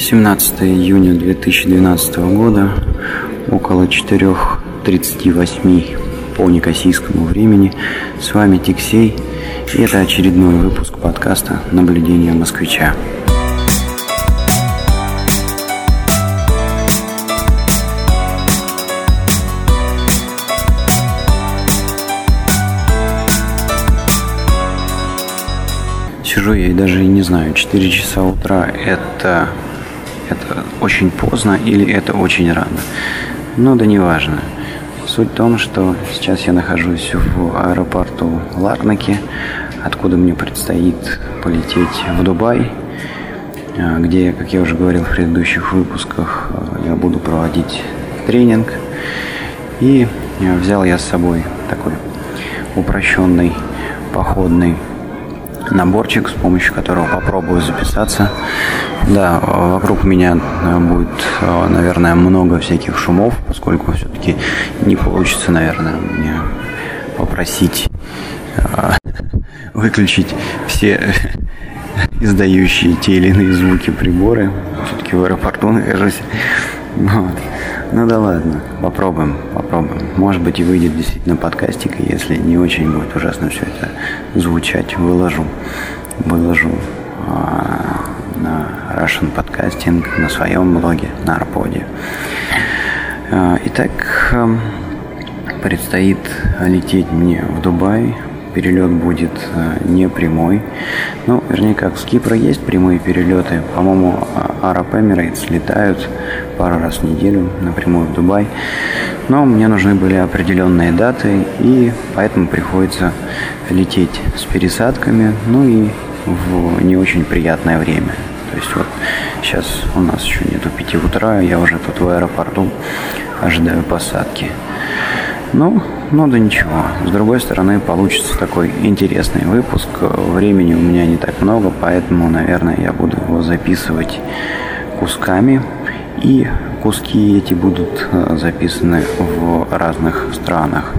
17 июня 2012 года, около 4.38 по некосийскому времени. С вами Тиксей, и это очередной выпуск подкаста «Наблюдение москвича». Сижу я и даже не знаю, 4 часа утра это это очень поздно или это очень рано. Ну да неважно. Суть в том, что сейчас я нахожусь в аэропорту Ларнаки, откуда мне предстоит полететь в Дубай, а, где, как я уже говорил в предыдущих выпусках, а, я буду проводить тренинг. И взял я с собой такой упрощенный походный наборчик, с помощью которого попробую записаться. Да, вокруг меня э, будет, э, наверное, много всяких шумов, поскольку все-таки не получится, наверное, мне попросить э, выключить все издающие те или иные звуки приборы. Все-таки в аэропорту нахожусь. Вот. Ну да ладно, попробуем, попробуем. Может быть и выйдет действительно подкастик, если не очень будет ужасно все это звучать, выложу, выложу а, на Russian Podcasting, на своем блоге, на Арподе. А, итак, а, предстоит лететь мне в Дубай перелет будет э, не прямой. Ну, вернее, как с Кипра есть прямые перелеты. По-моему, Arab Emirates летают пару раз в неделю напрямую в Дубай. Но мне нужны были определенные даты, и поэтому приходится лететь с пересадками, ну и в не очень приятное время. То есть вот сейчас у нас еще нету 5 утра, я уже тут в аэропорту ожидаю посадки. Ну, ну да ничего. С другой стороны, получится такой интересный выпуск. Времени у меня не так много, поэтому, наверное, я буду его записывать кусками. И куски эти будут э, записаны в разных странах.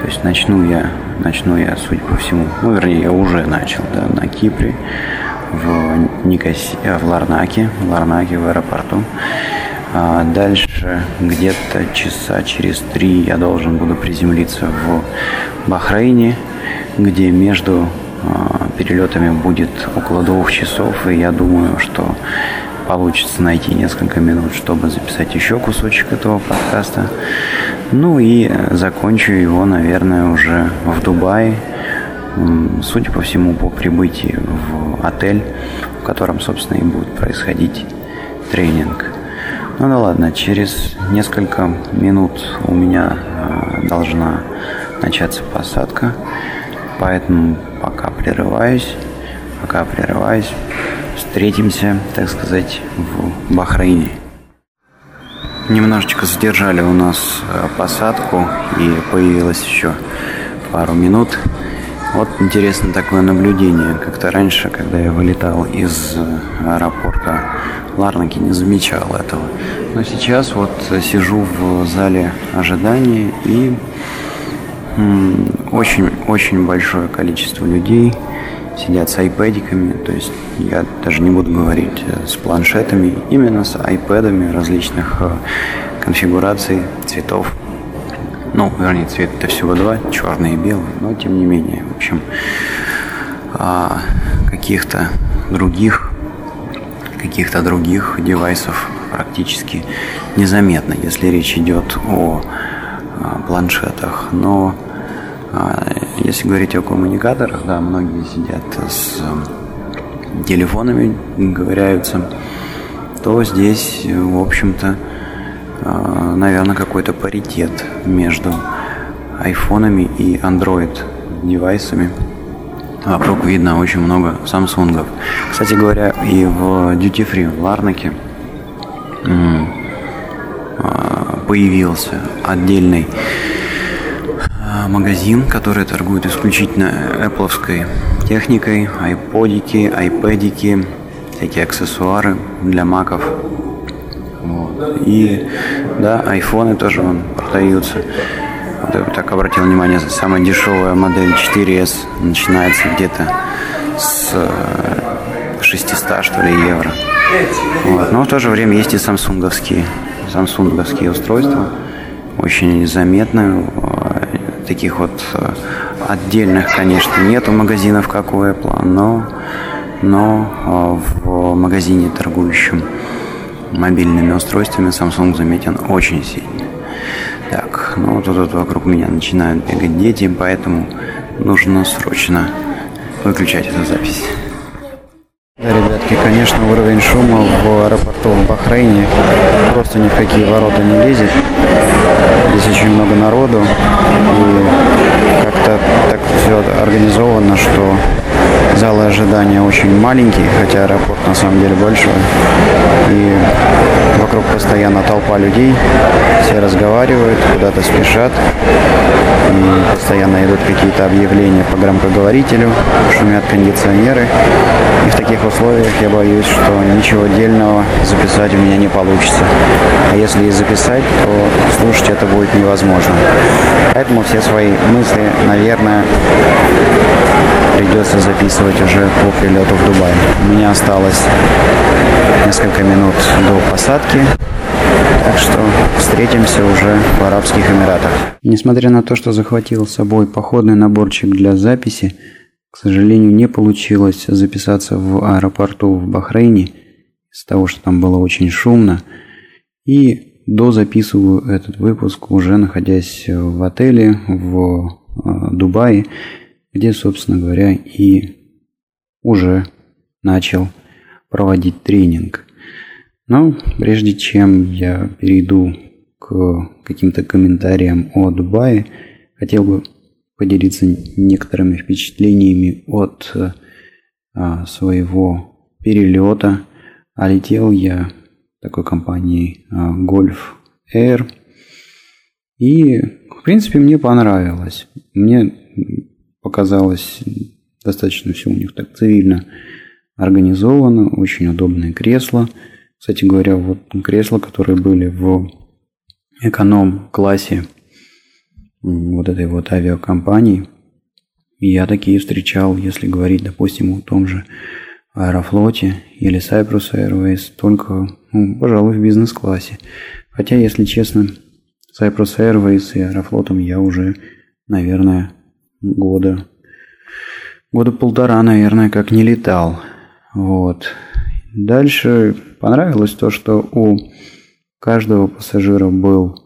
То есть начну я, начну я, судя по всему, ну, вернее, я уже начал, да, на Кипре, в Никоси, в Ларнаке, в Ларнаке в аэропорту. А дальше где-то часа через три я должен буду приземлиться в Бахрейне, где между а, перелетами будет около двух часов, и я думаю, что получится найти несколько минут, чтобы записать еще кусочек этого подкаста. Ну и закончу его, наверное, уже в Дубае, судя по всему, по прибытии в отель, в котором, собственно, и будет происходить тренинг. Ну да ладно, через несколько минут у меня э, должна начаться посадка, поэтому пока прерываюсь, пока прерываюсь, встретимся, так сказать, в Бахрейне. Немножечко задержали у нас э, посадку и появилось еще пару минут. Вот интересно такое наблюдение. Как-то раньше, когда я вылетал из э, аэропорта Ларнаки, не замечал этого. Но сейчас вот сижу в зале ожидания и очень-очень большое количество людей сидят с айпэдиками, то есть я даже не буду говорить э, с планшетами, именно с айпэдами различных э, конфигураций, цветов. Ну, вернее, цвет это всего два, черный и белый, но тем не менее, в общем, а, каких-то других каких-то других девайсов практически незаметно, если речь идет о а, планшетах. Но а, если говорить о коммуникаторах, да, многие сидят с телефонами, говоряются, то здесь, в общем-то, а, наверное, какой-то паритет между айфонами и Android девайсами. Вокруг видно очень много самсунгов. Кстати говоря, и в Duty Free в Ларнаке а, появился отдельный магазин, который торгует исключительно Apple техникой, айподики, айпэдики, всякие аксессуары для маков. Вот. И да, айфоны тоже вон продаются так обратил внимание, самая дешевая модель 4S начинается где-то с 600, что ли, евро. Вот. Но в то же время есть и самсунговские, самсунговские устройства, очень заметны. Таких вот отдельных, конечно, нету магазинов, как у Apple, но, но в магазине, торгующем мобильными устройствами, Samsung заметен очень сильно. Так, ну вот тут вокруг меня начинают бегать дети, поэтому нужно срочно выключать эту запись. Да, ребятки, конечно, уровень шума в аэропорту в Бахрейне просто ни в какие ворота не лезет. Здесь очень много народу, и как-то так все организовано, что залы ожидания очень маленькие, хотя аэропорт на самом деле большой. И вокруг постоянно толпа людей, все разговаривают, куда-то спешат. И постоянно идут какие-то объявления по громкоговорителю, шумят кондиционеры. И в таких условиях я боюсь, что ничего дельного записать у меня не получится. А если и записать, то слушать это будет невозможно. Поэтому все свои мысли, наверное, придется записывать уже по прилету в Дубай. У меня осталось несколько минут до посадки. Так что встретимся уже в Арабских Эмиратах. Несмотря на то, что захватил с собой походный наборчик для записи, к сожалению, не получилось записаться в аэропорту в Бахрейне из-за того, что там было очень шумно. И дозаписываю этот выпуск уже находясь в отеле в э, Дубае, где, собственно говоря, и уже начал проводить тренинг. Но прежде чем я перейду к каким-то комментариям о Дубае, хотел бы поделиться некоторыми впечатлениями от а, своего перелета. А летел я такой компанией а, Golf Air. И, в принципе, мне понравилось. Мне показалось достаточно все у них так цивильно организовано, очень удобные кресла. Кстати говоря, вот кресла, которые были в эконом-классе вот этой вот авиакомпании. Я такие встречал, если говорить, допустим, о том же Аэрофлоте или Cyprus Airways, только, ну, пожалуй, в бизнес-классе. Хотя, если честно, Cyprus Airways и Аэрофлотом я уже, наверное, года, года полтора, наверное, как не летал. Вот. Дальше понравилось то, что у каждого пассажира был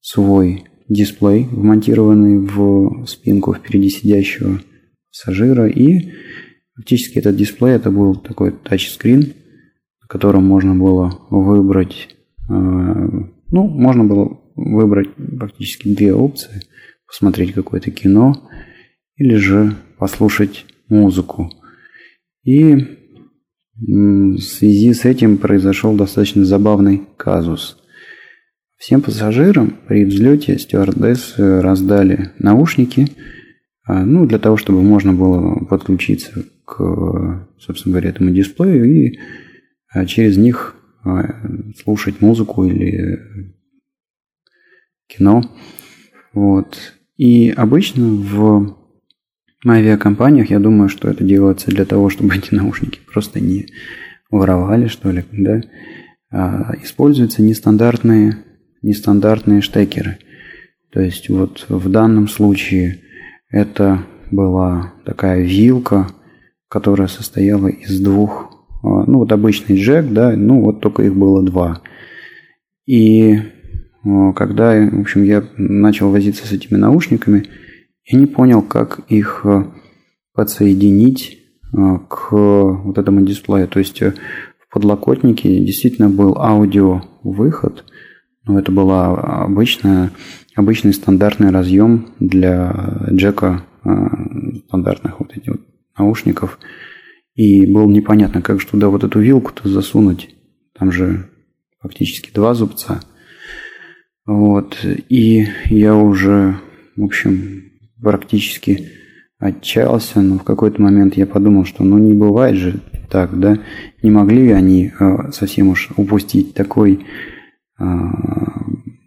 свой дисплей, вмонтированный в спинку впереди сидящего пассажира. И фактически этот дисплей это был такой тачскрин, на котором можно было выбрать, э, ну, можно было выбрать практически две опции. Посмотреть какое-то кино или же послушать музыку. И в связи с этим произошел достаточно забавный казус – Всем пассажирам при взлете стюардессы раздали наушники, а, ну, для того, чтобы можно было подключиться к, собственно говоря, этому дисплею и а, через них а, слушать музыку или кино. Вот. И обычно в авиакомпаниях, я думаю, что это делается для того, чтобы эти наушники просто не воровали, что ли, да, используются нестандартные нестандартные штекеры. То есть вот в данном случае это была такая вилка, которая состояла из двух, а, ну вот обычный джек, да, ну вот только их было два. И а, когда, в общем, я начал возиться с этими наушниками, я не понял, как их а, подсоединить к вот этому дисплею. То есть э, в подлокотнике действительно был аудио выход, ну, это была обычная, обычный стандартный разъем для джека э, стандартных вот этих вот наушников. И было непонятно, как же туда вот эту вилку-то засунуть. Там же фактически два зубца. Вот. И я уже, в общем, практически отчаялся, но в какой-то момент я подумал, что ну не бывает же так, да, не могли они э, совсем уж упустить такой а,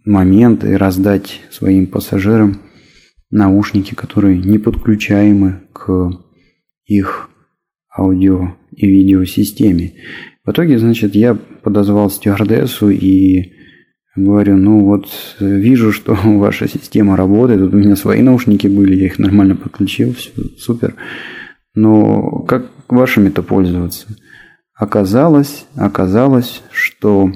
момент и раздать своим пассажирам наушники, которые не подключаемы к их аудио и видеосистеме. В итоге, значит, я подозвал стюардессу и говорю, ну вот вижу, что ваша система работает, тут у меня свои наушники были, я их нормально подключил, все супер. Но как вашими-то пользоваться? Оказалось, оказалось, что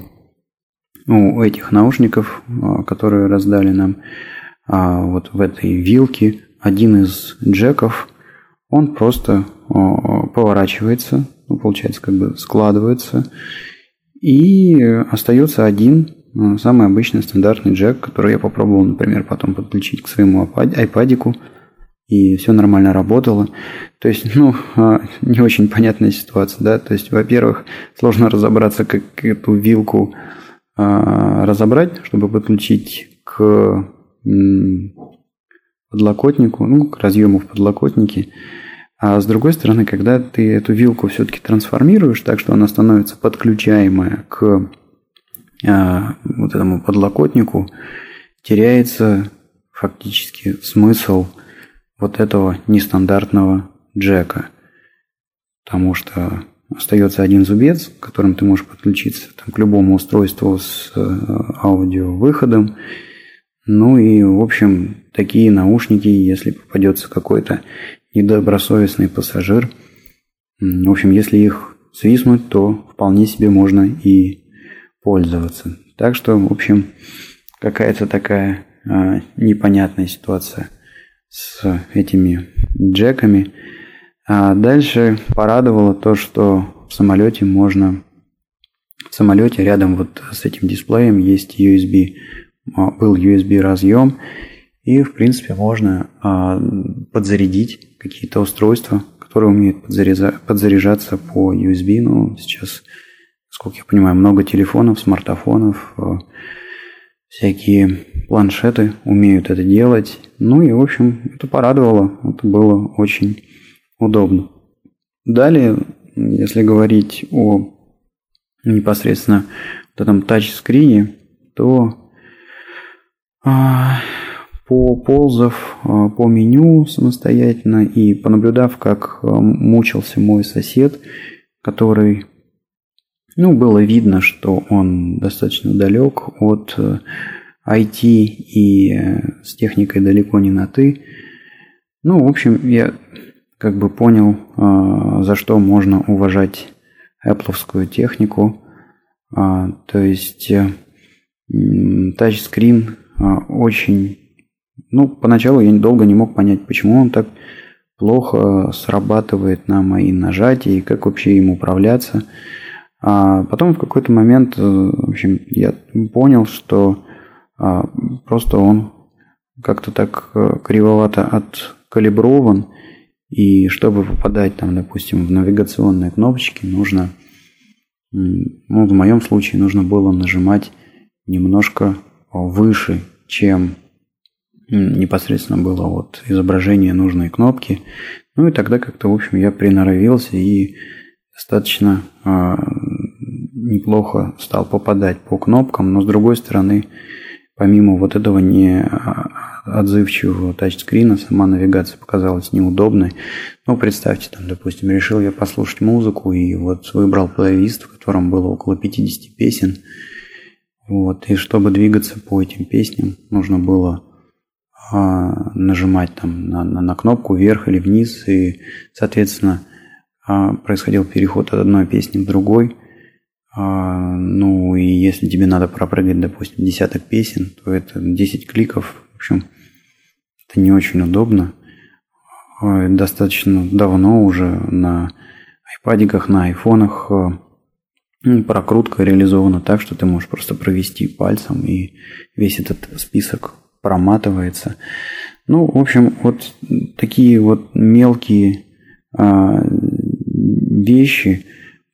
у этих наушников, а, которые раздали нам, а, вот в этой вилке, один из джеков, он просто а, поворачивается, ну, получается, как бы складывается, и остается один самый обычный стандартный джек, который я попробовал, например, потом подключить к своему айпадику, и все нормально работало. То есть, ну, а, не очень понятная ситуация, да. То есть, во-первых, сложно разобраться, как эту вилку а, разобрать, чтобы подключить к подлокотнику, ну, к разъему в подлокотнике. А с другой стороны, когда ты эту вилку все-таки трансформируешь так, что она становится подключаемая к вот этому подлокотнику, теряется фактически смысл – вот этого нестандартного джека. Потому что остается один зубец, к которым ты можешь подключиться там, к любому устройству с э, аудиовыходом. Ну и, в общем, такие наушники, если попадется какой-то недобросовестный пассажир, в общем, если их свистнуть, то вполне себе можно и пользоваться. Так что, в общем, какая-то такая а, непонятная ситуация – с этими джеками. А дальше порадовало то, что в самолете можно... В самолете рядом вот с этим дисплеем есть USB, а, был USB разъем, и в принципе можно а, подзарядить какие-то устройства, которые умеют подзаряжаться по USB. Ну, сейчас, сколько я понимаю, много телефонов, смартфонов, а, всякие планшеты умеют это делать. Ну и, в общем, это порадовало. Это было очень удобно. Далее, если говорить о непосредственно вот этом тачскрине, то а, по ползав а, по меню самостоятельно и понаблюдав, как а, мучился мой сосед, который ну, было видно, что он достаточно далек от IT э, и э, с техникой далеко не на «ты». Ну, в общем, я как бы понял, э, за что можно уважать Apple технику. А, то есть тачскрин очень... Ну, поначалу я долго не мог понять, почему он так плохо срабатывает на мои нажатия и как вообще им управляться. А потом в какой-то момент, э, в общем, я понял, что а, просто он как-то так э, кривовато откалиброван, и чтобы попадать там, допустим, в навигационные кнопочки, нужно, ну, в моем случае нужно было нажимать немножко выше, чем непосредственно было вот изображение нужной кнопки. Ну и тогда как-то, в общем, я приноровился и достаточно э, неплохо стал попадать по кнопкам, но с другой стороны, помимо вот этого не а, отзывчивого тачскрина, сама навигация показалась неудобной. Ну, представьте, там, допустим, решил я послушать музыку и вот выбрал плейлист, в котором было около 50 песен. Вот, и чтобы двигаться по этим песням, нужно было а, нажимать там на, на, на кнопку вверх или вниз, и, соответственно, происходил переход от одной песни к другой. А, ну и если тебе надо пропрыгать, допустим, десяток песен, то это 10 кликов. В общем, это не очень удобно. А, достаточно давно уже на айпадиках, на айфонах ну, прокрутка реализована так, что ты можешь просто провести пальцем, и весь этот список проматывается. Ну, в общем, вот такие вот мелкие вещи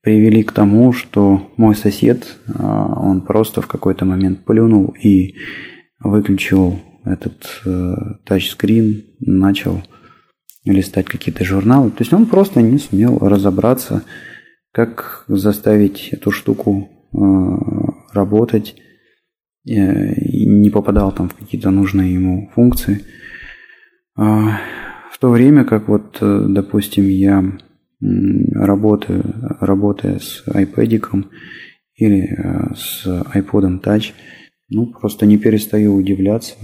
привели к тому, что мой сосед, а, он просто в какой-то момент плюнул и выключил этот э, тачскрин, начал листать какие-то журналы. То есть он просто не сумел разобраться, как заставить эту штуку э, работать, э, не попадал там в какие-то нужные ему функции. А, в то время как вот, допустим, я работы, работая с iPad или э, с iPod Touch, ну, просто не перестаю удивляться,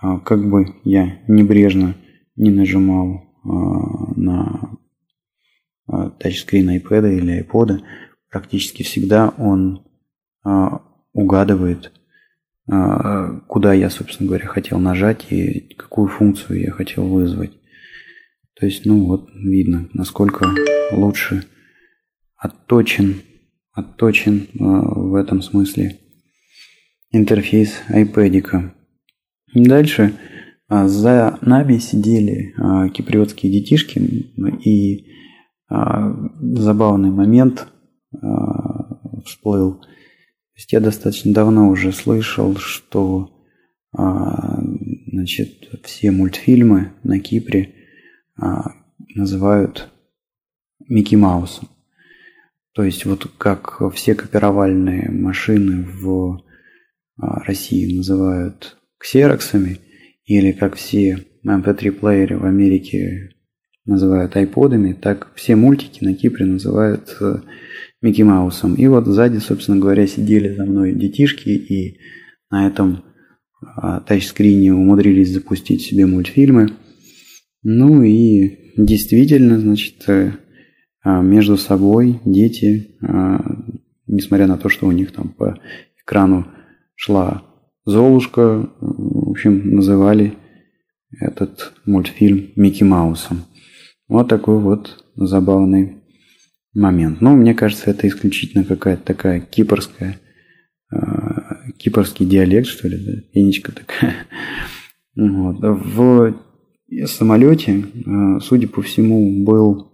а, как бы я небрежно не нажимал а, на а, тачскрин iPad или iPod, практически всегда он угадывает, куда я, собственно говоря, хотел нажать и какую функцию я хотел вызвать. То есть, ну вот, видно, насколько лучше отточен, отточен в этом смысле интерфейс iPad. Дальше а, за нами сидели а, киприотские детишки, и а, забавный момент всплыл. То есть я достаточно давно уже слышал, что значит, все мультфильмы на Кипре называют Микки Маусом. То есть вот как все копировальные машины в России называют ксероксами, или как все MP3-плееры в Америке называют айподами, так все мультики на Кипре называют э, Микки Маусом. И вот сзади, собственно говоря, сидели за мной детишки, и на этом а, тачскрине умудрились запустить себе мультфильмы. Ну и действительно, значит, э, а, между собой дети, а, несмотря на то, что у них там по экрану шла Золушка, в общем, называли этот мультфильм Микки Маусом. Вот такой вот забавный момент. Но мне кажется, это исключительно какая-то такая кипрская, э, кипрский диалект, что ли, да? пенечка такая. Вот. В самолете, э, судя по всему, был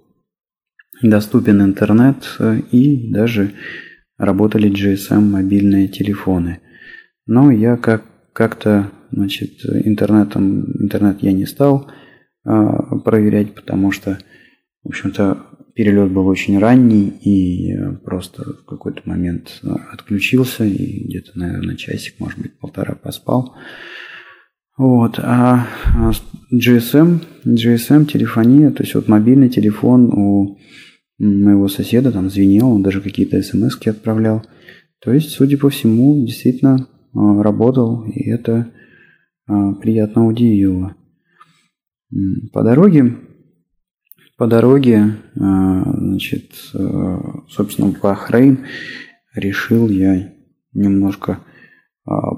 доступен интернет э, и даже работали GSM мобильные телефоны – но я как, как-то, значит, интернетом, интернет я не стал а, проверять, потому что, в общем-то, перелет был очень ранний, и просто в какой-то момент отключился, и где-то, наверное, часик, может быть, полтора поспал. Вот, а, а GSM, GSM, телефония, то есть вот мобильный телефон у моего соседа там звенел, он даже какие-то смс отправлял. То есть, судя по всему, действительно а, работал, и это а, приятно удивило. По дороге, по дороге, значит, собственно, Бахрейн решил я немножко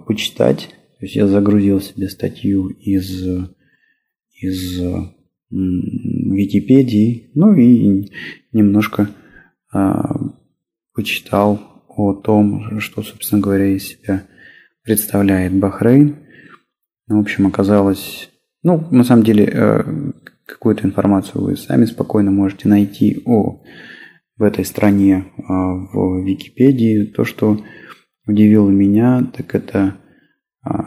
почитать. То есть я загрузил себе статью из, из Википедии, ну и немножко почитал о том, что, собственно говоря, из себя представляет Бахрейн. В общем, оказалось... Ну, на самом деле, э, какую-то информацию вы сами спокойно можете найти о в этой стране э, в Википедии. То, что удивило меня, так это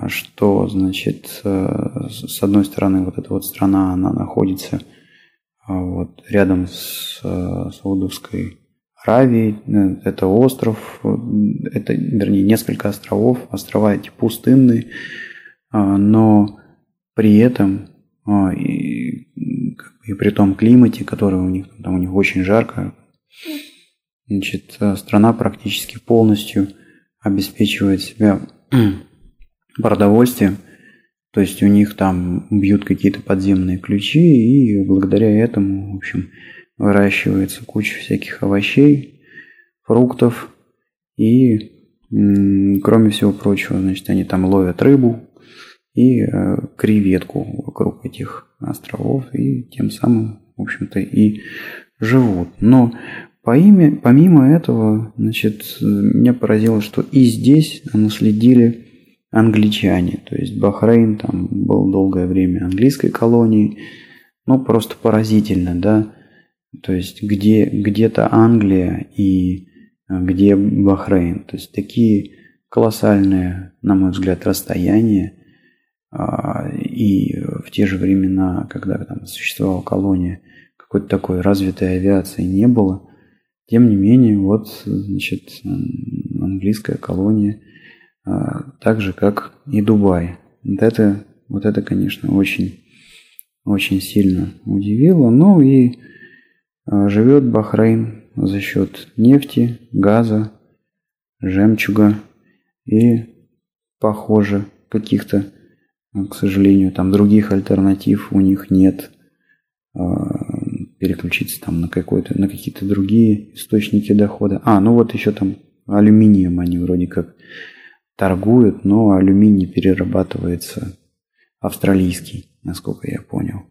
что, значит, с одной стороны, вот эта вот страна, она находится вот рядом с Саудовской Аравии, э, это остров, э, это, вернее, несколько островов, острова эти пустынные, а, но при этом а, и, и при том климате, который у них, там у них очень жарко, значит, э, страна практически полностью обеспечивает себя продовольствием, то есть у них там бьют какие-то подземные ключи, и благодаря этому, в общем, выращивается куча всяких овощей, фруктов и, кроме всего прочего, значит, они там ловят рыбу и э, креветку вокруг этих островов и тем самым, в общем-то, и живут. Но по имя, помимо этого, значит, меня поразило, что и здесь наследили англичане. То есть Бахрейн там был долгое время английской колонией. Ну, просто поразительно, да. То есть где, где-то Англия и э, где Бахрейн. То есть такие колоссальные, на мой взгляд, расстояния. А, и в те же времена, когда там существовала колония, какой-то такой развитой авиации не было. Тем не менее, вот, значит, английская колония, так же, как и Дубай. Вот это, вот это конечно, очень, очень сильно удивило. Ну и живет Бахрейн за счет нефти, газа, жемчуга и, похоже, каких-то, к сожалению, там других альтернатив у них нет переключиться там на какой-то, на какие-то другие источники дохода. А, ну вот еще там алюминием они вроде как торгуют, но алюминий перерабатывается австралийский, насколько я понял.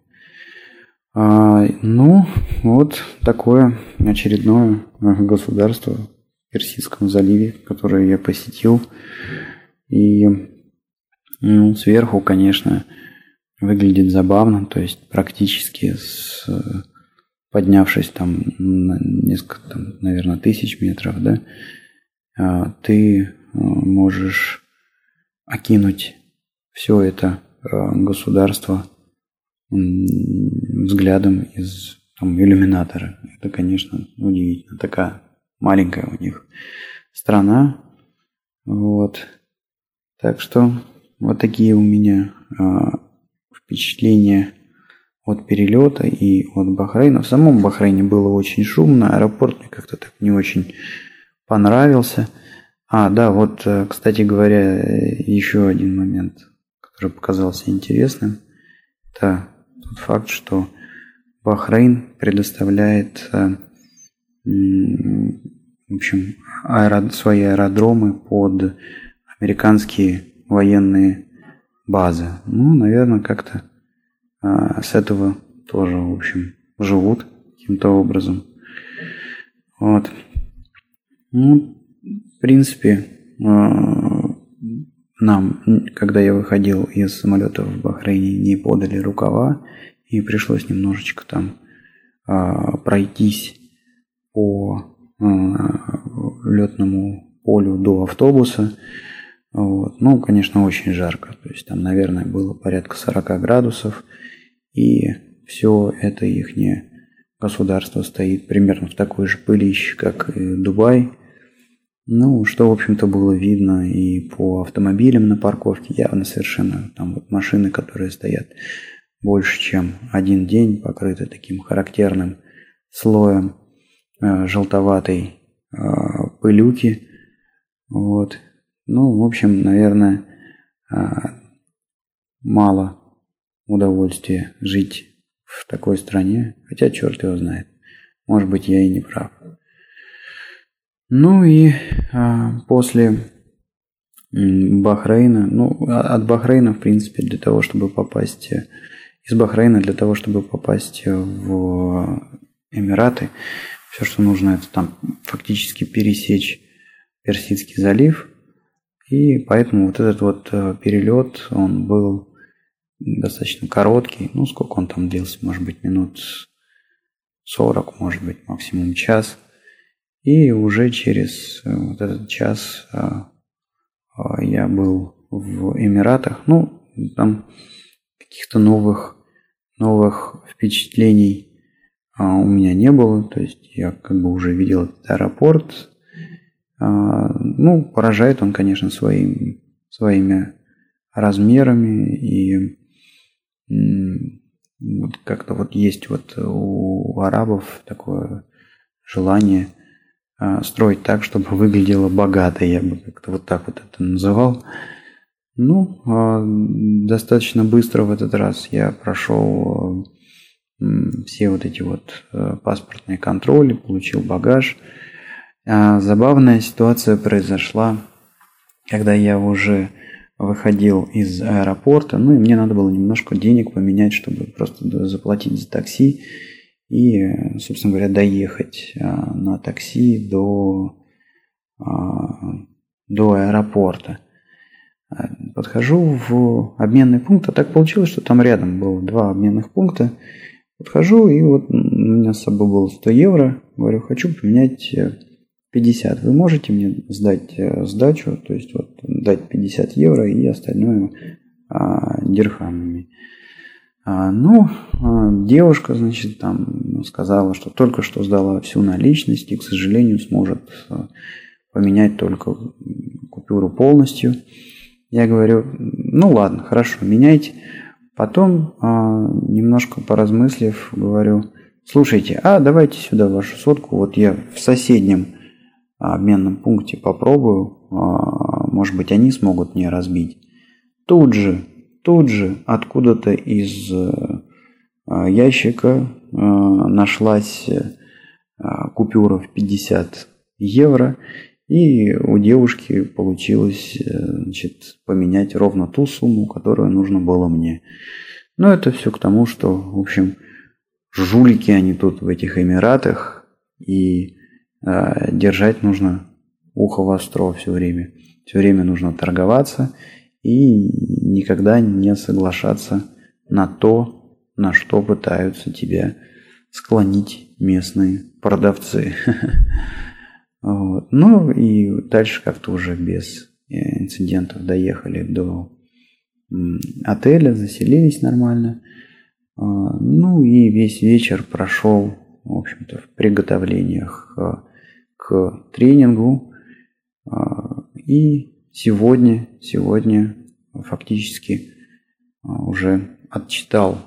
А, ну, вот такое очередное государство в Персидском заливе, которое я посетил. И ну, сверху, конечно, выглядит забавно, то есть практически с поднявшись там на несколько, там, наверное, тысяч метров, да, а, ты можешь окинуть все это а, государство взглядом из там, иллюминатора. Это, конечно, удивительно. Такая маленькая у них страна. Вот. Так что вот такие у меня впечатления от перелета и от Бахрейна. В самом Бахрейне было очень шумно, аэропорт мне как-то так не очень понравился. А, да, вот, э, кстати говоря, еще один момент, который показался интересным. Это тот факт, что Бахрейн предоставляет э, в общем, аэро... свои аэродромы под американские военные базы. Ну, наверное, как-то а, с этого тоже, в общем, живут каким-то образом. Вот. Ну, принципе, а, нам, когда я выходил из самолета в Бахрейне, не подали рукава, и пришлось немножечко там а, пройтись по летному полю до автобуса. Вот. Ну, конечно, очень жарко. То есть там, наверное, было порядка 40 градусов. И все это их государство стоит примерно в такой же пылище, как и Дубай. Ну, что, в общем-то, было видно и по автомобилям на парковке, явно совершенно там вот машины, которые стоят больше, чем один день, покрыты таким характерным слоем э, желтоватой э, пылюки. Вот. Ну, в общем, наверное, э, мало удовольствие жить в такой стране, хотя черт его знает. Может быть, я и не прав. Ну и а, после Бахрейна, ну, а, от Бахрейна, в принципе, для того, чтобы попасть из Бахрейна, для того, чтобы попасть в Эмираты, все, что нужно, это там фактически пересечь Персидский залив. И поэтому вот этот вот э, перелет, он был достаточно короткий. Ну, сколько он там длился? Может быть, минут 40, может быть, максимум час. И уже через э, вот этот час а, а, я был в Эмиратах. Ну, там каких-то новых, новых впечатлений а, у меня не было. То есть я как бы уже видел этот аэропорт. Ну, поражает он, конечно, своим, своими размерами и как-то вот есть вот у арабов такое желание строить так, чтобы выглядело богато, я бы как-то вот так вот это называл. Ну, а, достаточно быстро в этот раз я прошел все вот эти вот паспортные контроли, получил багаж. А, забавная ситуация произошла, когда я уже выходил из аэропорта, ну и мне надо было немножко денег поменять, чтобы просто заплатить за такси и, собственно говоря, доехать а, на такси до, а, до аэропорта. А, подхожу в обменный пункт, а так получилось, что там рядом было два обменных пункта. Подхожу, и вот у меня с собой было 100 евро. Говорю, хочу поменять 50. Вы можете мне сдать э, сдачу, то есть вот дать 50 евро и остальное а, дирхамами. А, ну, а, девушка, значит, там сказала, что только что сдала всю наличность и, к сожалению, сможет а, поменять только купюру полностью. Я говорю, ну ладно, хорошо, меняйте. Потом, немножко поразмыслив, говорю, слушайте, а давайте сюда вашу сотку, вот я в соседнем обменном пункте попробую, может быть, они смогут мне разбить. Тут же, тут же, откуда-то из а, ящика а, нашлась купюра в 50 евро, и у девушки получилось значит, поменять ровно ту сумму, которую нужно было мне. Но это все к тому, что, в общем, жулики они тут в этих Эмиратах, и э, держать нужно ухо востро все время. Все время нужно торговаться и никогда не соглашаться на то, на что пытаются тебя склонить местные продавцы. Ну и дальше как-то уже без э, инцидентов доехали до отеля, заселились нормально. А, ну и весь вечер прошел, в общем-то, в приготовлениях а, к тренингу. А, и сегодня, сегодня фактически уже отчитал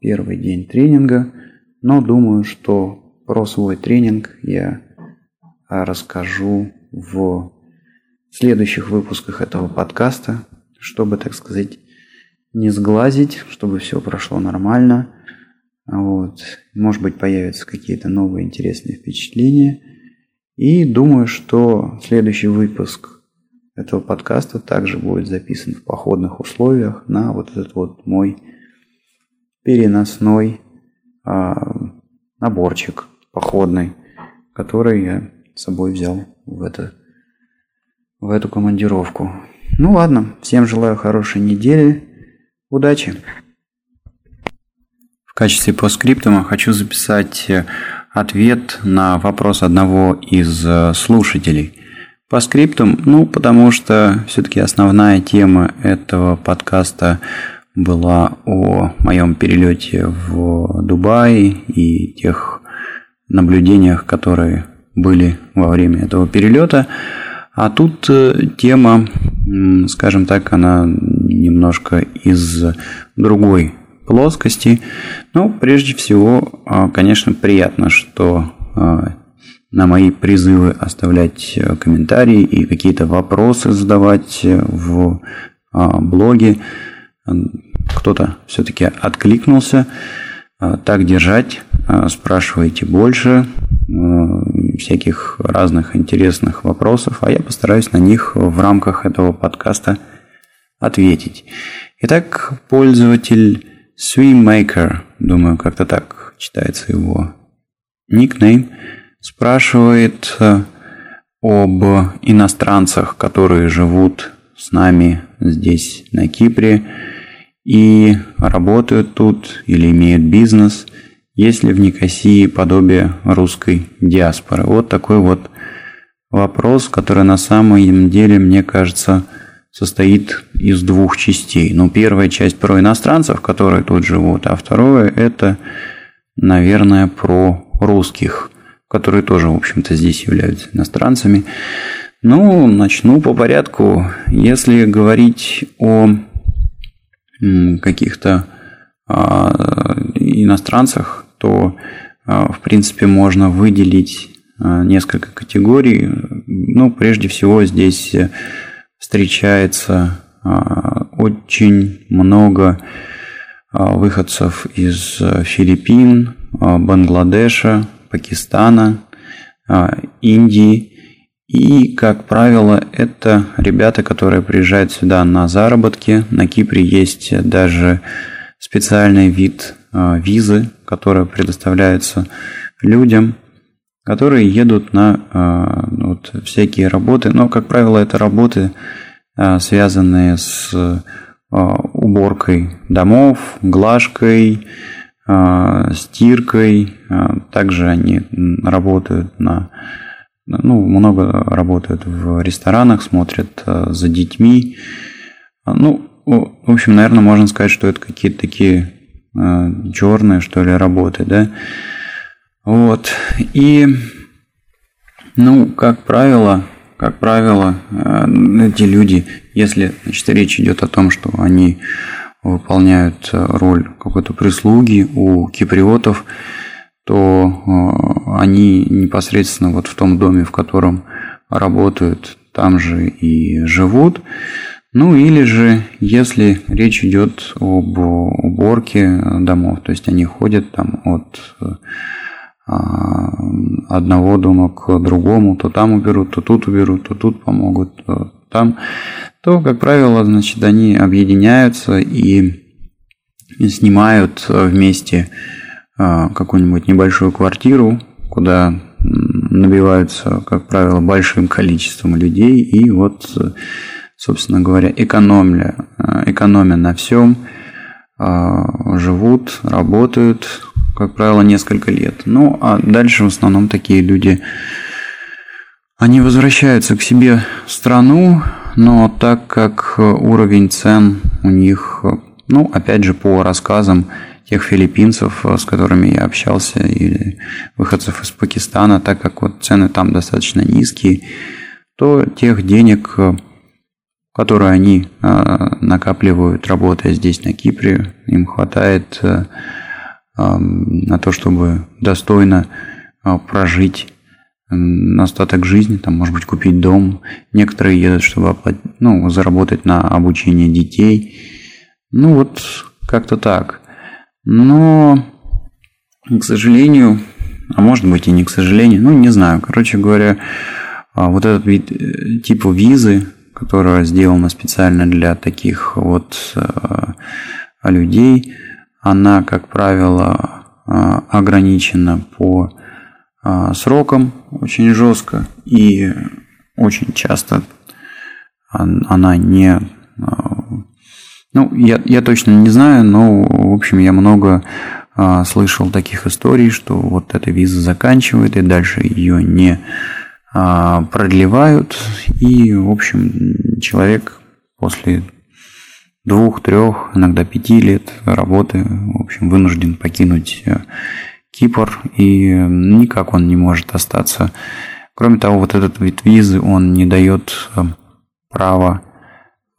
первый день тренинга, но думаю, что про свой тренинг я расскажу в следующих выпусках этого подкаста, чтобы, так сказать, не сглазить, чтобы все прошло нормально. Вот. Может быть, появятся какие-то новые интересные впечатления. И думаю, что следующий выпуск этого подкаста также будет записан в походных условиях на вот этот вот мой переносной а, наборчик походный, который я с собой взял в, это, в эту командировку. Ну ладно, всем желаю хорошей недели. Удачи! В качестве постскриптума хочу записать э, ответ на вопрос одного из э, слушателей. По скриптум, ну, потому что все-таки основная тема этого подкаста была о моем перелете в Дубай и тех наблюдениях, которые были во время этого перелета. А тут э, тема, скажем так, она немножко из другой плоскости. Но прежде всего, а, конечно, приятно, что а, на мои призывы оставлять э, комментарии и какие-то вопросы задавать в а, блоге кто-то все-таки откликнулся. Так держать, спрашивайте больше, всяких разных интересных вопросов, а я постараюсь на них в рамках этого подкаста ответить. Итак, пользователь Swimmaker, думаю, как-то так читается его никнейм, спрашивает э, об иностранцах, которые живут с нами здесь, на Кипре, и работают тут или имеют бизнес – есть ли в Никосии подобие русской диаспоры? Вот такой вот вопрос, который на самом деле, мне кажется, состоит из двух частей. Ну, первая часть про иностранцев, которые тут живут, а второе – это, наверное, про русских, которые тоже, в общем-то, здесь являются иностранцами. Ну, начну по порядку. Если говорить о каких-то а, иностранцах, то, а, в принципе, можно выделить а, несколько категорий. Ну, прежде всего, здесь встречается очень много выходцев из Филиппин, Бангладеша, Пакистана, Индии. И, как правило, это ребята, которые приезжают сюда на заработки. На Кипре есть даже специальный вид а, визы, которая предоставляется людям, которые едут на а, вот, всякие работы. Но, как правило, это работы, а, связанные с уборкой домов, глажкой, стиркой. Также они работают на ну, много работают в ресторанах, смотрят за детьми. Ну, в общем, наверное, можно сказать, что это какие-то такие э, черные, что ли, работы, да. Вот. И, ну, как правило, как правило, э, эти люди, если значит, речь идет о том, что они выполняют роль какой-то прислуги у киприотов, то они непосредственно вот в том доме, в котором работают, там же и живут. Ну или же, если речь идет об уборке домов, то есть они ходят там от одного дома к другому, то там уберут, то тут уберут, то тут помогут, там, то, как правило, значит, они объединяются и снимают вместе а, какую-нибудь небольшую квартиру, куда набиваются, как правило, большим количеством людей, и вот собственно говоря, экономля, э, экономя на всем, э, живут, работают, как правило, несколько лет. Ну, а дальше в основном такие люди, они возвращаются к себе в страну, но так как уровень цен у них, ну, опять же, по рассказам тех филиппинцев, с которыми я общался, или выходцев из Пакистана, так как вот цены там достаточно низкие, то тех денег которые они накапливают, работая здесь, на Кипре. Им хватает э, на то, чтобы достойно а, прожить остаток жизни, там, может быть, купить дом. Некоторые едут, чтобы оплатить, ну, заработать на обучение детей. Ну, вот как-то так. Но, к сожалению, а может быть и не к сожалению, ну, не знаю. Короче говоря, а, вот этот вид э, типа визы, которая сделана специально для таких вот э, людей, она, как правило, э, ограничена по э, срокам очень жестко и очень часто она не... Ну, я, я точно не знаю, но, в общем, я много слышал таких историй, что вот эта виза заканчивает, и дальше ее не а, продлевают, и, в общем, человек после двух, трех, иногда пяти лет работы, в общем, вынужден покинуть э, Кипр, и никак он не может остаться. Кроме того, вот этот вид визы, он не дает э, права,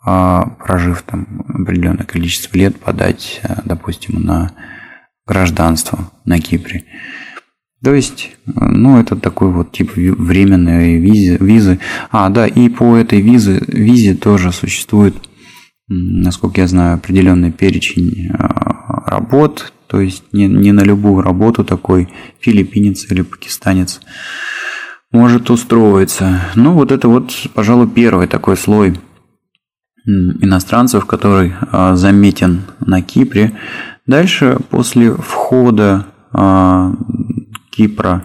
а, прожив там определенное количество лет, подать, э, допустим, на гражданство на Кипре. То есть, ну, это такой вот тип временной визы. визы. А, да, и по этой визе, визе тоже существует, насколько я знаю, определенный перечень а, работ. То есть, не, не на любую работу такой филиппинец или пакистанец может устроиться. Ну, вот это вот, пожалуй, первый такой слой иностранцев, который а, заметен на Кипре. Дальше, после входа а, Кипра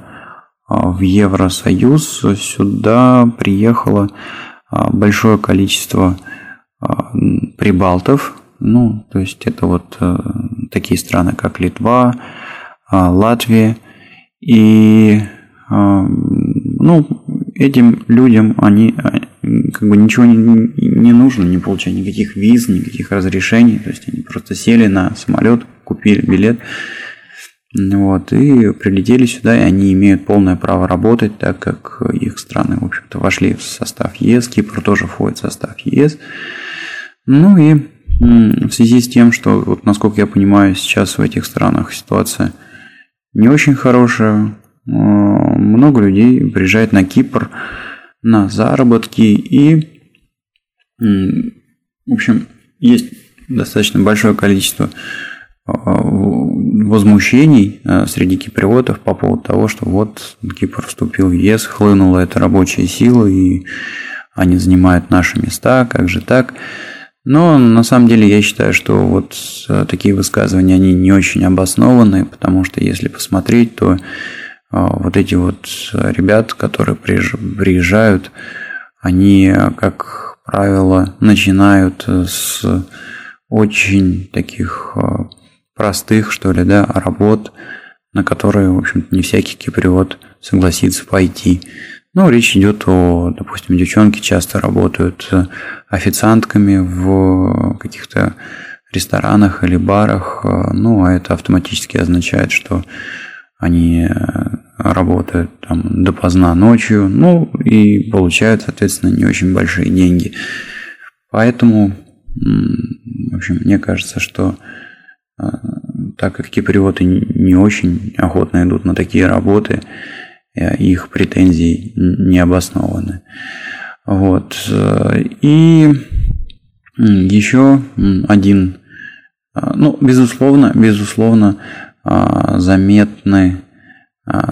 а, в Евросоюз сюда приехало большое количество прибалтов, ну, то есть это вот э, такие страны, как Литва, Латвия. И, ну, этим людям они как бы ничего не, не нужно, не получать никаких виз, никаких разрешений. То есть они просто сели на самолет, купили билет вот, и прилетели сюда, и они имеют полное право работать, так как их страны, в общем-то, вошли в состав ЕС, Кипр тоже входит в состав ЕС. Ну и в связи с тем, что, вот, насколько я понимаю, сейчас в этих странах ситуация не очень хорошая, много людей приезжает на Кипр на заработки и, в общем, есть достаточно большое количество возмущений э, среди киприотов по поводу того, что вот Кипр вступил в ЕС, хлынула эта рабочая сила, и они занимают наши места, как же так? Но на самом деле я считаю, что вот э, такие высказывания, они не очень обоснованы, потому что если посмотреть, то э, вот эти вот ребята, которые приезжают, они, как правило, начинают с очень таких простых, что ли, да, работ, на которые, в общем-то, не всякий киприот согласится пойти. Ну, речь идет о, допустим, девчонки часто работают официантками в каких-то ресторанах или барах, ну, а это автоматически означает, что они работают там допоздна ночью, ну, и получают, соответственно, не очень большие деньги. Поэтому в общем, мне кажется, что так как киприоты не очень охотно идут на такие работы, их претензии не обоснованы. Вот. И еще один, ну, безусловно, безусловно, заметный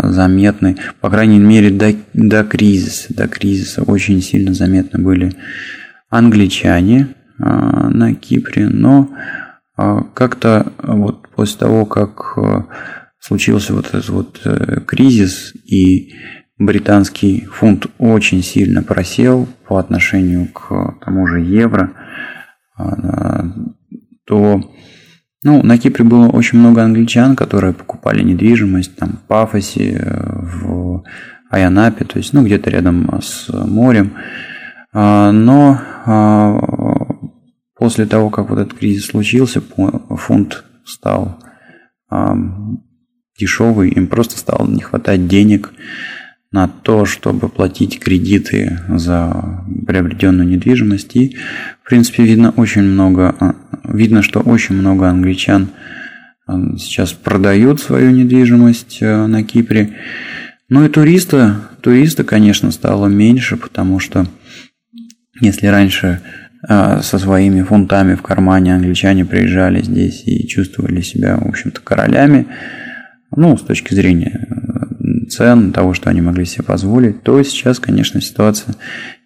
заметны, по крайней мере, до, до кризиса. До кризиса очень сильно заметны были англичане на Кипре, но как-то вот после того, как случился вот этот вот э, кризис и британский фунт очень сильно просел по отношению к тому же евро, то ну, на Кипре было очень много англичан, которые покупали недвижимость там, в Пафосе, в Айанапе, то есть ну, где-то рядом с морем. А, но а, после того, как вот этот кризис случился, фунт стал дешевый, им просто стало не хватать денег на то, чтобы платить кредиты за приобретенную недвижимость. И, в принципе, видно очень много, а, видно, что очень много англичан а, сейчас продают свою недвижимость а, на Кипре. Ну и туриста, туриста, конечно, стало меньше, потому что если раньше со своими фунтами в кармане англичане приезжали здесь и чувствовали себя, в общем-то, королями, ну, с точки зрения цен, того, что они могли себе позволить, то сейчас, конечно, ситуация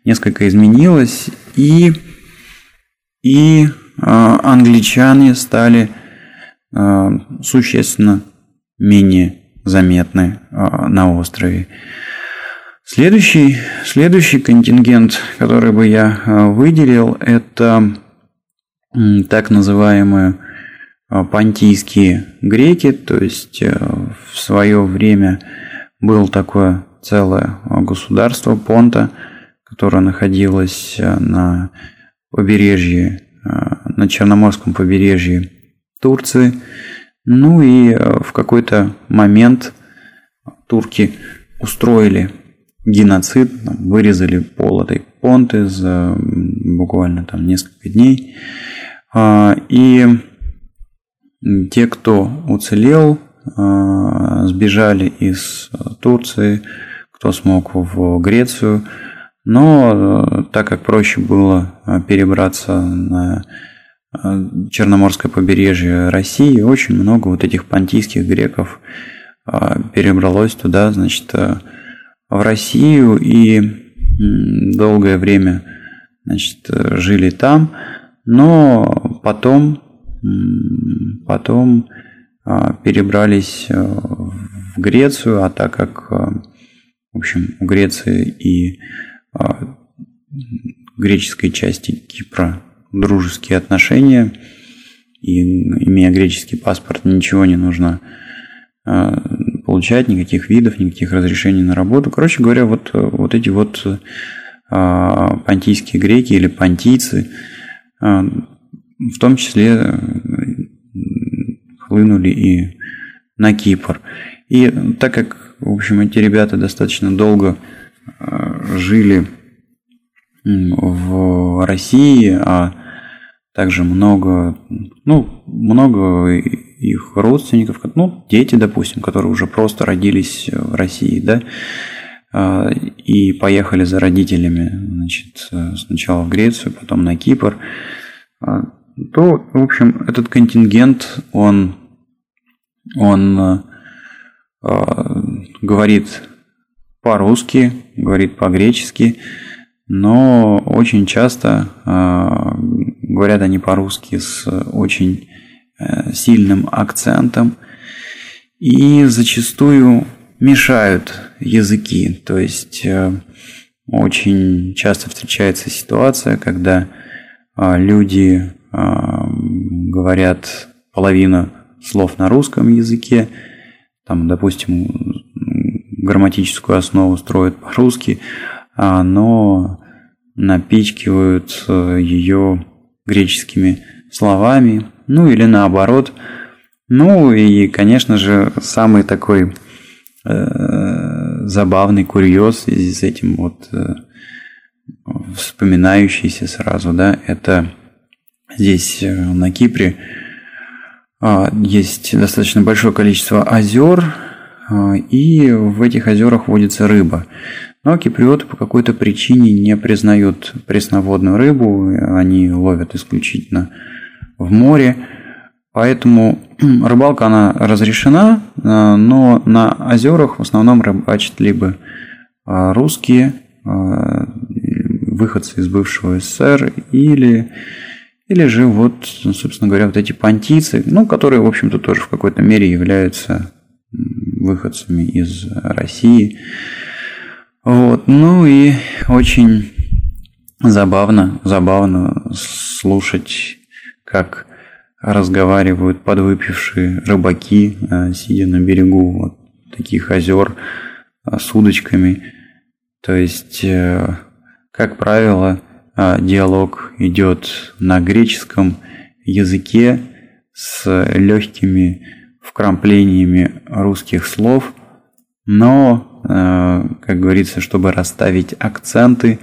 несколько изменилась, и, и э, англичане стали э, существенно менее заметны э, на острове. Следующий, следующий контингент, который бы я выделил, это так называемые понтийские греки, то есть в свое время было такое целое государство Понта, которое находилось э, на побережье, э, на Черноморском побережье Турции. Ну и э, в какой-то момент турки устроили геноцид, вырезали пол этой понты за буквально там несколько дней. А, и те, кто уцелел, Э, сбежали из Турции, кто смог в Грецию. Но э, так как проще было э, перебраться на Черноморское побережье России, очень много вот этих понтийских греков перебралось туда, значит, в Россию и долгое время, значит, жили там, но потом, потом а, перебрались э, в Грецию, а так как, э, в общем, у Греции и а, греческой части Кипра дружеские отношения, и имея греческий паспорт, ничего не нужно а, получать, никаких видов, никаких разрешений на работу. Короче говоря, вот, вот эти вот понтийские греки или понтийцы, в том числе хлынули и на Кипр. И так как, в общем, эти ребята достаточно долго э, жили в России, а также много, ну, много их родственников, ну, дети, допустим, которые уже просто родились в России, да, э, и поехали за родителями, значит, сначала в Грецию, потом на Кипр, э, то, в общем, этот контингент, он он э, э, говорит по-русски, говорит по-гречески, но очень часто э, говорят они по-русски с очень э, сильным акцентом и зачастую мешают языки. То есть э, очень часто встречается ситуация, когда э, люди говорят половину слов на русском языке, там, допустим, грамматическую основу строят по-русски, а, но напичкивают э, ее греческими словами, ну или наоборот. Ну и, конечно же, самый такой э, забавный курьез с этим вот э, вспоминающийся сразу, да, это здесь, э, на Кипре, а, есть достаточно большое количество озер, а, и в этих озерах водится рыба. Но киприоты по какой-то причине не признают пресноводную рыбу, они ловят исключительно в море. Поэтому рыбалка она разрешена, а, но на озерах в основном рыбачат либо русские, выходцы из бывшего СССР, или или же вот, собственно говоря, вот эти понтийцы, ну, которые, в общем-то, тоже в какой-то мере являются выходцами из России. Вот. Ну и очень забавно, забавно слушать, как разговаривают подвыпившие рыбаки, э, сидя на берегу вот таких озер э, с удочками. То есть, э, как правило, а, диалог идет на греческом языке с легкими вкраплениями русских слов, но, а, как говорится, чтобы расставить акценты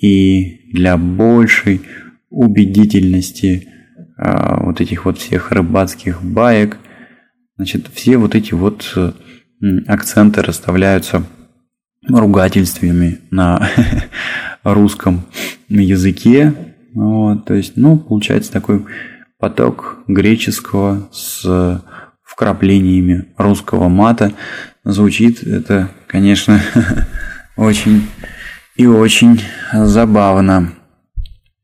и для большей убедительности а, вот этих вот всех рыбацких баек, значит, все вот эти вот акценты расставляются ругательствами на русском языке. Вот, то есть, ну, получается такой поток греческого с вкраплениями русского мата. Звучит это, конечно, очень и очень забавно.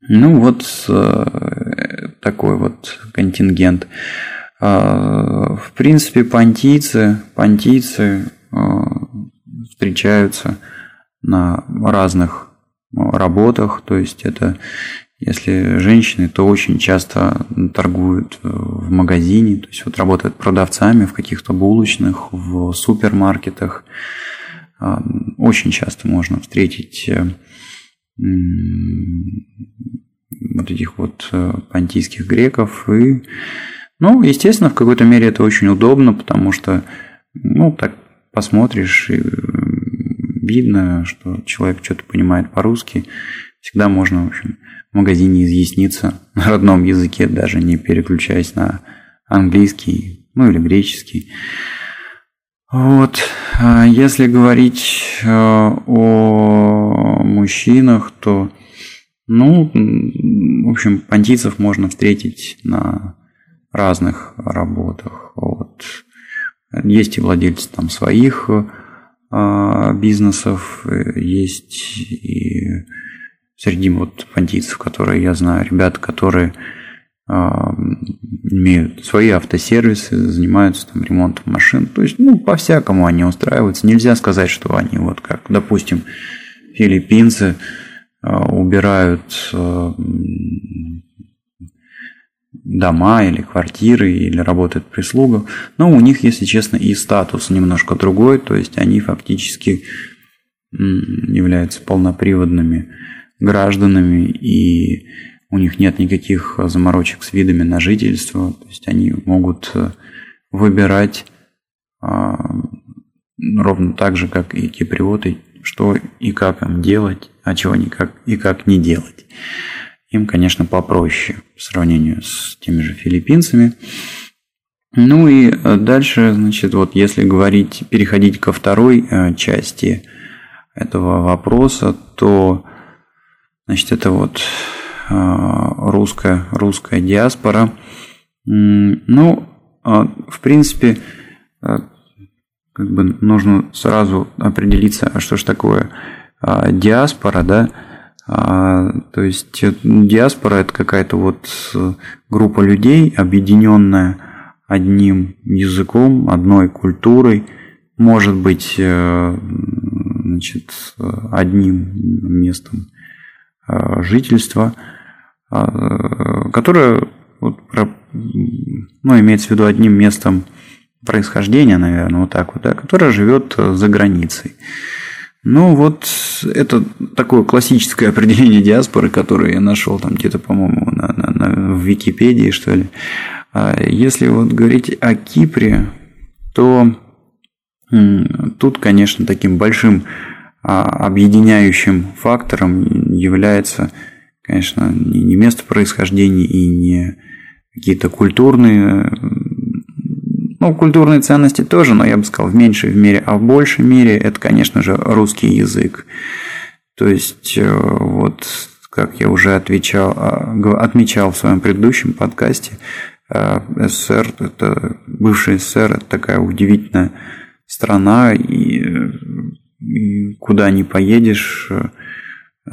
Ну вот э, такой вот контингент. А, в принципе, понтийцы, понтийцы э, встречаются на разных работах, то есть это если женщины, то очень часто торгуют э, в магазине, то есть вот работают продавцами в каких-то булочных, в супермаркетах. Очень часто можно встретить э, вот этих вот э, понтийских греков. И, ну, естественно, в какой-то мере это очень удобно, потому что, ну, так посмотришь, и видно, что человек что-то понимает по-русски, всегда можно, в общем, в магазине изъясниться на родном языке, даже не переключаясь на английский, ну или греческий. Вот. А если говорить э, о мужчинах, то, ну, в общем, понтийцев можно встретить на разных работах. Вот. Есть и владельцы там своих бизнесов, э, есть и среди вот понтийцев, которые я знаю, ребята, которые а, имеют свои автосервисы, занимаются там ремонтом машин. То есть, ну, по-всякому они устраиваются. Нельзя сказать, что они вот как, допустим, филиппинцы а, убирают дома или квартиры, или работает прислуга. Но у них, если честно, и статус немножко другой, то есть они фактически являются полноприводными гражданами, и у них нет никаких заморочек с видами на жительство, то есть они могут э, выбирать а, ровно так же, как и киприоты, что и как им делать, а чего никак и как не делать. Им, конечно, попроще по сравнению с теми же филиппинцами. Ну и э, дальше, значит, вот если говорить, переходить ко второй э, части этого вопроса, то, значит, это вот э, русская, русская диаспора. Ну, в принципе, как бы нужно сразу определиться, а что же такое диаспора, да, а, то есть э, диаспора это какая-то вот э, группа людей, объединенная одним языком, одной культурой, может быть, э, значит, одним местом жительства, которое вот, ну, имеется в виду одним местом происхождения, наверное, вот так вот, да, которое живет за границей. Ну, вот это такое классическое определение диаспоры, которое я нашел там где-то, по-моему, на, на, на, в Википедии, что ли. А если вот говорить о Кипре, то тут, конечно, таким большим а, объединяющим фактором является, конечно, не место происхождения и не какие-то культурные, ну, культурные ценности тоже, но я бы сказал, в меньшей мере, а в большей мере это, конечно же, русский язык. То есть, э, вот, как я уже отвечал, а, отмечал в своем предыдущем подкасте, э, СССР, это бывший СССР, это такая удивительная страна, и, и куда ни поедешь, э,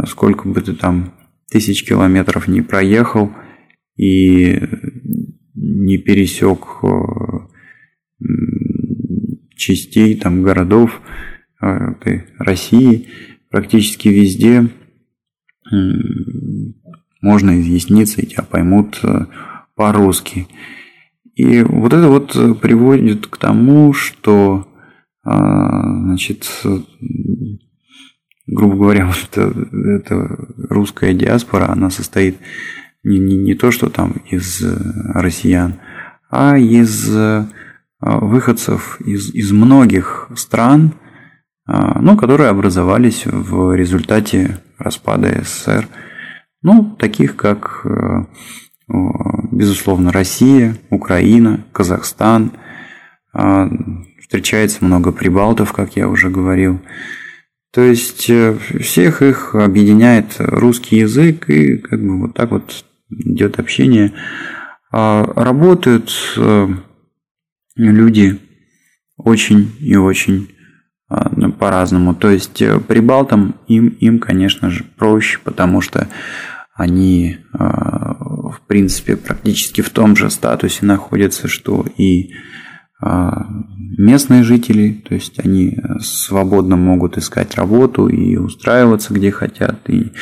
сколько бы ты там тысяч километров не проехал и не пересек частей там городов России, практически везде можно изъясниться, и тебя поймут э, по-русски. И вот это вот приводит к тому, что значит, грубо говоря, вот это, это русская диаспора, она состоит не, не, не то, что там из россиян, а из выходцев из, из многих стран, а, ну, которые образовались в результате распада СССР. Ну, таких как, э, безусловно, Россия, Украина, Казахстан. Встречается много прибалтов, как я уже говорил. То есть э, всех их объединяет русский язык, и как бы вот так вот идет общение. А, работают э, люди очень и очень а, ну, по-разному. То есть э, прибалтам им, им, конечно же, проще, потому что они, а, в принципе, практически в том же статусе находятся, что и а, местные жители, то есть они свободно могут искать работу и устраиваться где хотят, и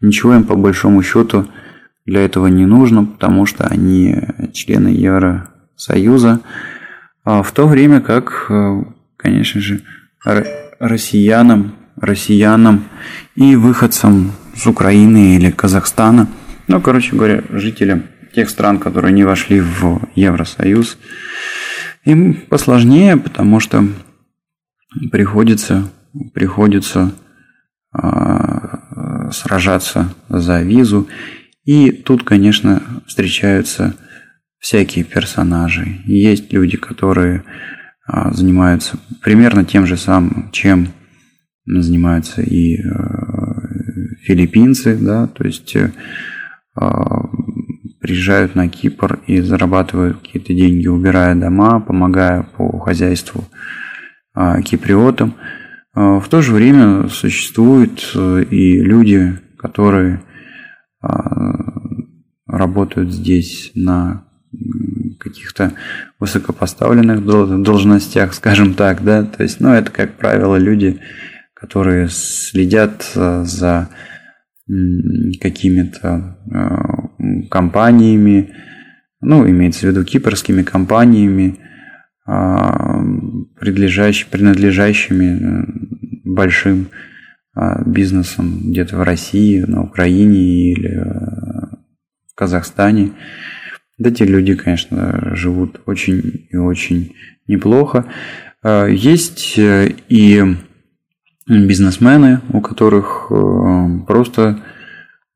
ничего им по большому счету для этого не нужно, потому что они члены Евросоюза, в то время как, э, конечно же, россиянам, россиянам и выходцам с Украины или Казахстана, ну, короче говоря, жителям тех стран, которые не вошли в Евросоюз, им посложнее, потому что приходится, приходится э, сражаться за визу. И тут, конечно, встречаются всякие персонажи. Есть люди, которые а, занимаются примерно тем же самым, чем занимаются и э, филиппинцы, да, то есть э, а, приезжают на Кипр и зарабатывают какие-то деньги, убирая дома, помогая по хозяйству а, киприотам. В то же время существуют э, и люди, которые работают здесь на каких-то высокопоставленных должностях, скажем так, да, то есть, ну, это, как правило, люди, которые следят э, за какими-то э, компаниями, ну, имеется в виду кипрскими компаниями, а, принадлежащими, э, большим а, бизнесом где-то в России, на Украине или в Казахстане. Эти люди, конечно, живут очень и очень неплохо. А, есть э, и бизнесмены, у которых э, просто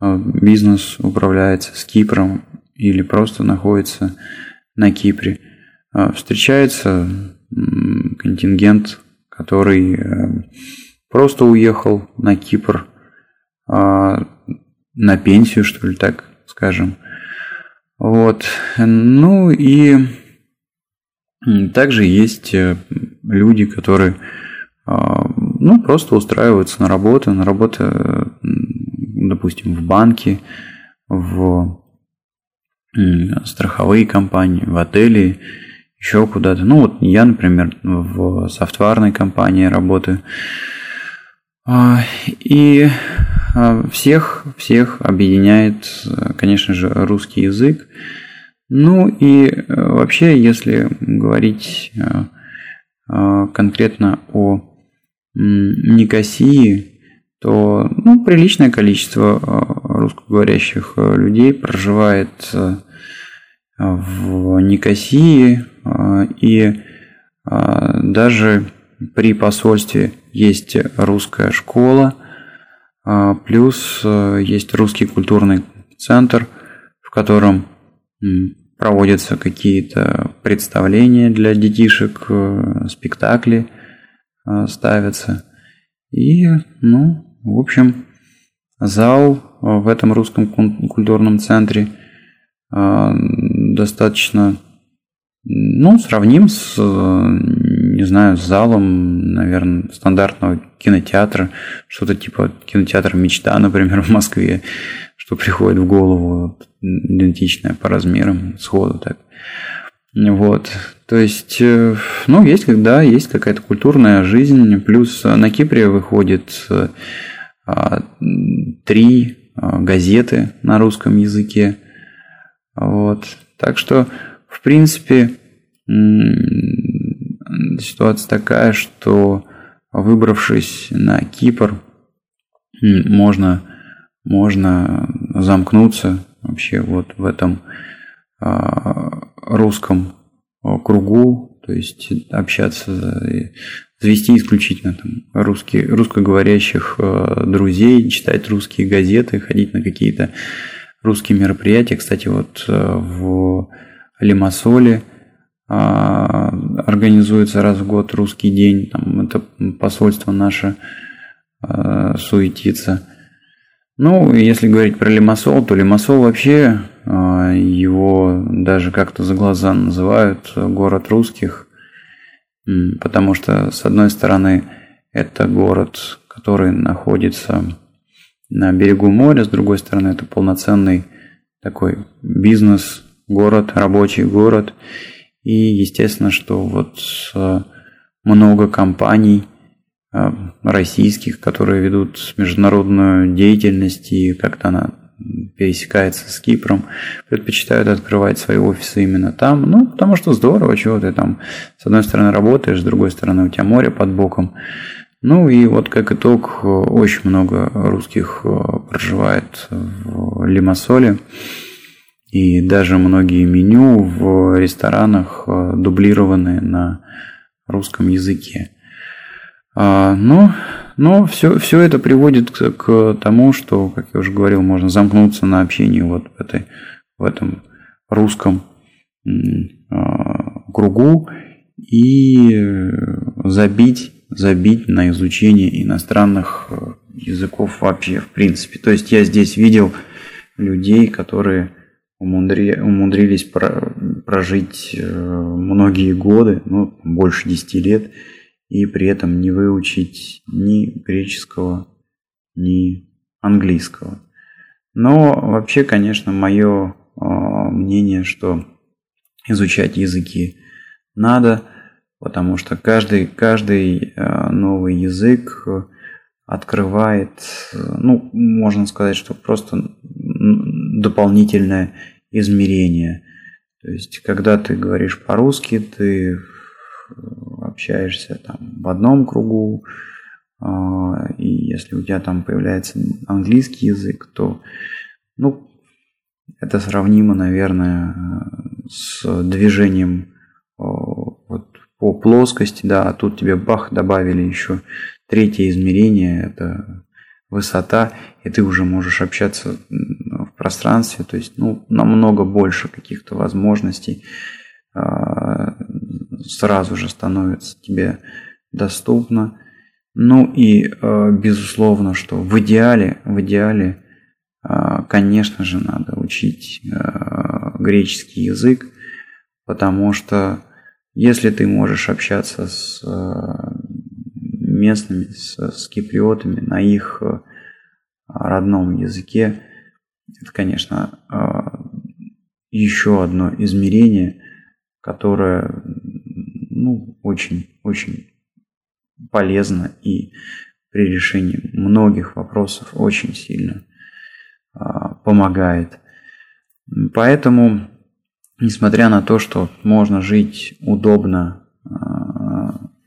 э, бизнес управляется с Кипром или просто находится на Кипре. А, встречается контингент, который просто уехал на Кипр а, на пенсию, что ли, так скажем. Вот. Ну и также есть э, люди, которые а, ну, просто устраиваются на работу, на работу, допустим, в банке, в страховые компании, в отели, еще куда-то. Ну, вот я, например, в софтварной компании работаю. А, и всех, всех объединяет, конечно же, русский язык. Ну и э, вообще, если говорить э, э, конкретно о Никосии, то ну, приличное количество русскоговорящих людей проживает в Никосии, и даже при посольстве есть русская школа – А, плюс э, есть русский культурный центр, в котором проводятся какие-то представления для детишек, э, спектакли э, ставятся. И, ну, в общем, зал в этом русском культурном центре достаточно, ну, сравним с не знаю, залом, наверное, стандартного кинотеатра, что-то типа кинотеатра «Мечта», например, в Москве, что приходит в голову, идентичное по размерам, сходу так. Вот, то есть, э, ну, есть, когда есть какая-то культурная жизнь, плюс на Кипре выходит э, а, три а, газеты на русском языке, вот, так что, в принципе, ситуация такая, что выбравшись на Кипр, можно, можно замкнуться вообще вот в этом а, русском кругу, то есть общаться, завести исключительно там русские, русскоговорящих а, друзей, читать русские газеты, ходить на какие-то русские мероприятия. Кстати, вот а, в Лимассоле – а, организуется раз в год русский день, там это посольство наше а, суетится. Ну, если говорить про Лимассол, то Лимассол вообще а, его даже как-то за глаза называют город русских, потому что, с одной стороны, это город, который находится на берегу моря, с другой стороны, это полноценный такой бизнес, город, рабочий город. И естественно, что вот э, много компаний э, российских, которые ведут международную деятельность и как-то она пересекается с Кипром, предпочитают открывать свои офисы именно там. Ну, потому что здорово, чего ты там с одной стороны работаешь, с другой стороны у тебя море под боком. Ну и вот как итог, очень много русских э, проживает в Лимассоле. И даже многие меню в ресторанах э, дублированы на русском языке. А, но, но все, все это приводит к, к тому, что, как я уже говорил, можно замкнуться на общении вот в, этой, в этом русском а, кругу и забить, забить на изучение иностранных э, языков вообще в принципе. То есть я здесь видел людей, которые умудри, умудрились про, прожить э, многие годы, ну, больше 10 лет, и при этом не выучить ни греческого, ни английского. Но вообще, конечно, мое э, мнение, что изучать языки надо, потому что каждый, каждый э, новый язык открывает, ну, можно сказать, что просто дополнительное измерение. То есть, когда ты говоришь по-русски, ты общаешься там в одном кругу, а, и если у тебя там появляется английский язык, то, ну, это сравнимо, наверное, с движением вот, по плоскости, да, а тут тебе бах добавили еще третье измерение, это высота, и ты уже можешь общаться пространстве, то есть ну, намного больше каких-то возможностей а, сразу же становится тебе доступно. Ну и а, безусловно, что в идеале, в идеале, а, конечно же, надо учить греческий язык, потому что если ты можешь общаться с местными, с, киприотами на их родном языке. Это, конечно, э, еще одно измерение, которое ну, очень, очень полезно и при решении многих вопросов очень сильно э, помогает. Поэтому, несмотря на то, что можно жить удобно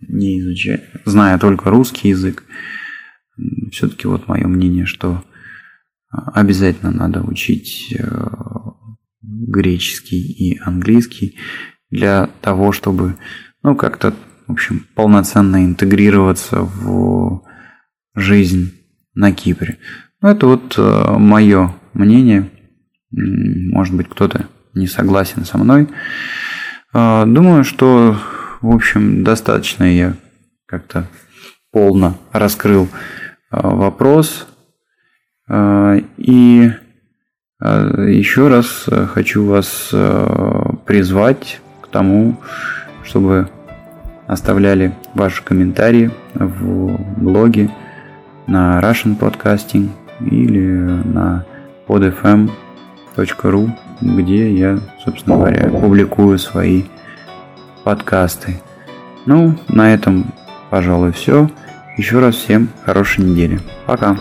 не изучая, зная только русский язык, все-таки вот мое мнение, что а, обязательно надо учить э, греческий и английский для того, чтобы, ну, как-то, в общем, полноценно интегрироваться в жизнь на Кипре. Ну, это вот э, мое мнение. Может быть, кто-то не согласен со мной. Э, думаю, что, в общем, достаточно я как-то полно раскрыл вопрос. И еще раз хочу вас призвать к тому, чтобы оставляли ваши комментарии в блоге на Russian Podcasting или на podfm.ru, где я, собственно говоря, публикую свои подкасты. Ну, на этом, пожалуй, все. Еще раз всем хорошей недели. Пока.